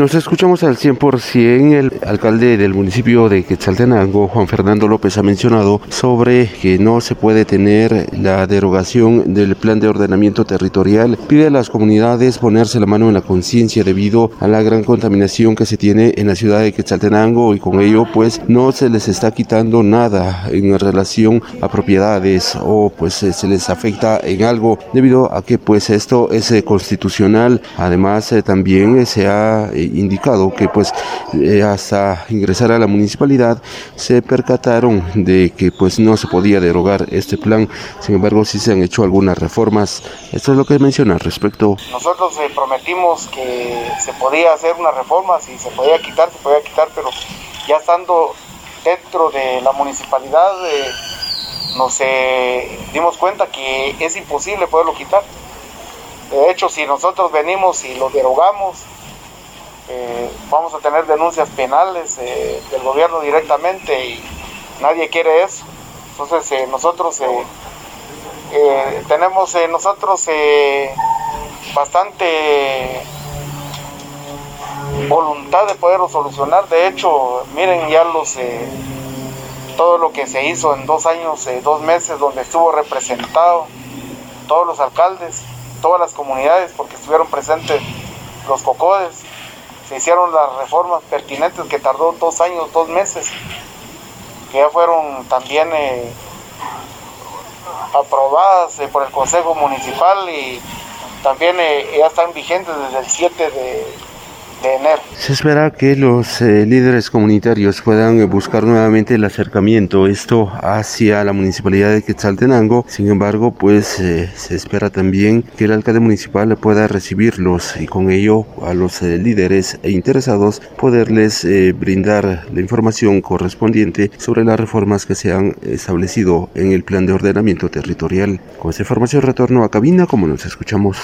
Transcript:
Nos escuchamos al 100%. El alcalde del municipio de Quetzaltenango, Juan Fernando López, ha mencionado sobre que no se puede tener la derogación del plan de ordenamiento territorial. Pide a las comunidades ponerse la mano en la conciencia debido a la gran contaminación que se tiene en la ciudad de Quetzaltenango y con ello pues no se les está quitando nada en relación a propiedades o pues se les afecta en algo debido a que pues esto es eh, constitucional. Además eh, también se ha indicado que pues eh, hasta ingresar a la municipalidad se percataron de que pues no se podía derogar este plan, sin embargo sí se han hecho algunas reformas. Esto es lo que menciona al respecto. Nosotros eh, prometimos que se podía hacer una reforma, si se podía quitar, se podía quitar, pero ya estando dentro de la municipalidad eh, nos dimos cuenta que es imposible poderlo quitar. De hecho, si nosotros venimos y lo derogamos, eh, vamos a tener denuncias penales eh, del gobierno directamente y nadie quiere eso. Entonces eh, nosotros tenemos nosotros bastante voluntad de poderlo solucionar. De hecho, miren ya los todo lo que se hizo en dos años, dos meses, donde estuvo representado todos los alcaldes, todas las comunidades, porque estuvieron presentes los cocodes se hicieron las reformas pertinentes que tardó dos años, dos meses, que ya fueron también eh, aprobadas eh, por el Consejo Municipal y también eh, ya están vigentes desde el 7 de, se espera que los eh, líderes comunitarios puedan eh, buscar nuevamente el acercamiento, esto hacia la municipalidad de Quetzaltenango. Sin embargo, pues eh, se espera también que el alcalde municipal pueda recibirlos y con ello a los líderes e interesados poderles brindar la información correspondiente sobre las reformas que se han establecido en el plan de ordenamiento territorial. Con esta información retorno a cabina como nos escuchamos.